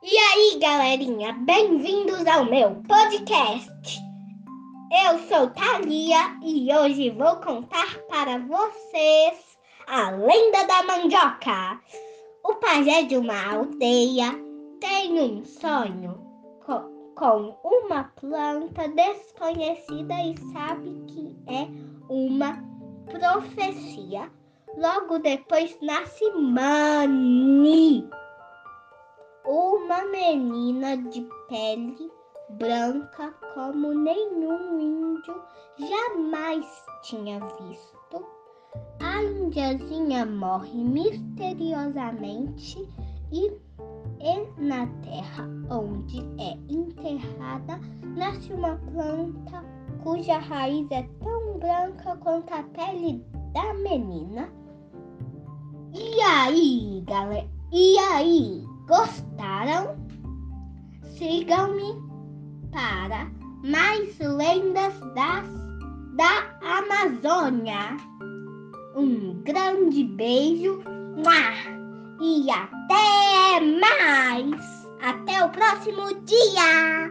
E aí, galerinha, bem-vindos ao meu podcast. Eu sou Thalia e hoje vou contar para vocês a lenda da mandioca. O pajé de uma aldeia tem um sonho com, com uma planta desconhecida e sabe que é uma profecia. Logo depois nasce Mani uma menina de pele branca como nenhum índio jamais tinha visto. A indiazinha morre misteriosamente e, e na terra onde é enterrada nasce uma planta cuja raiz é tão branca quanto a pele da menina. E aí, galera? E aí? Gostaram? Sigam-me para mais lendas das, da Amazônia. Um grande beijo e até mais! Até o próximo dia!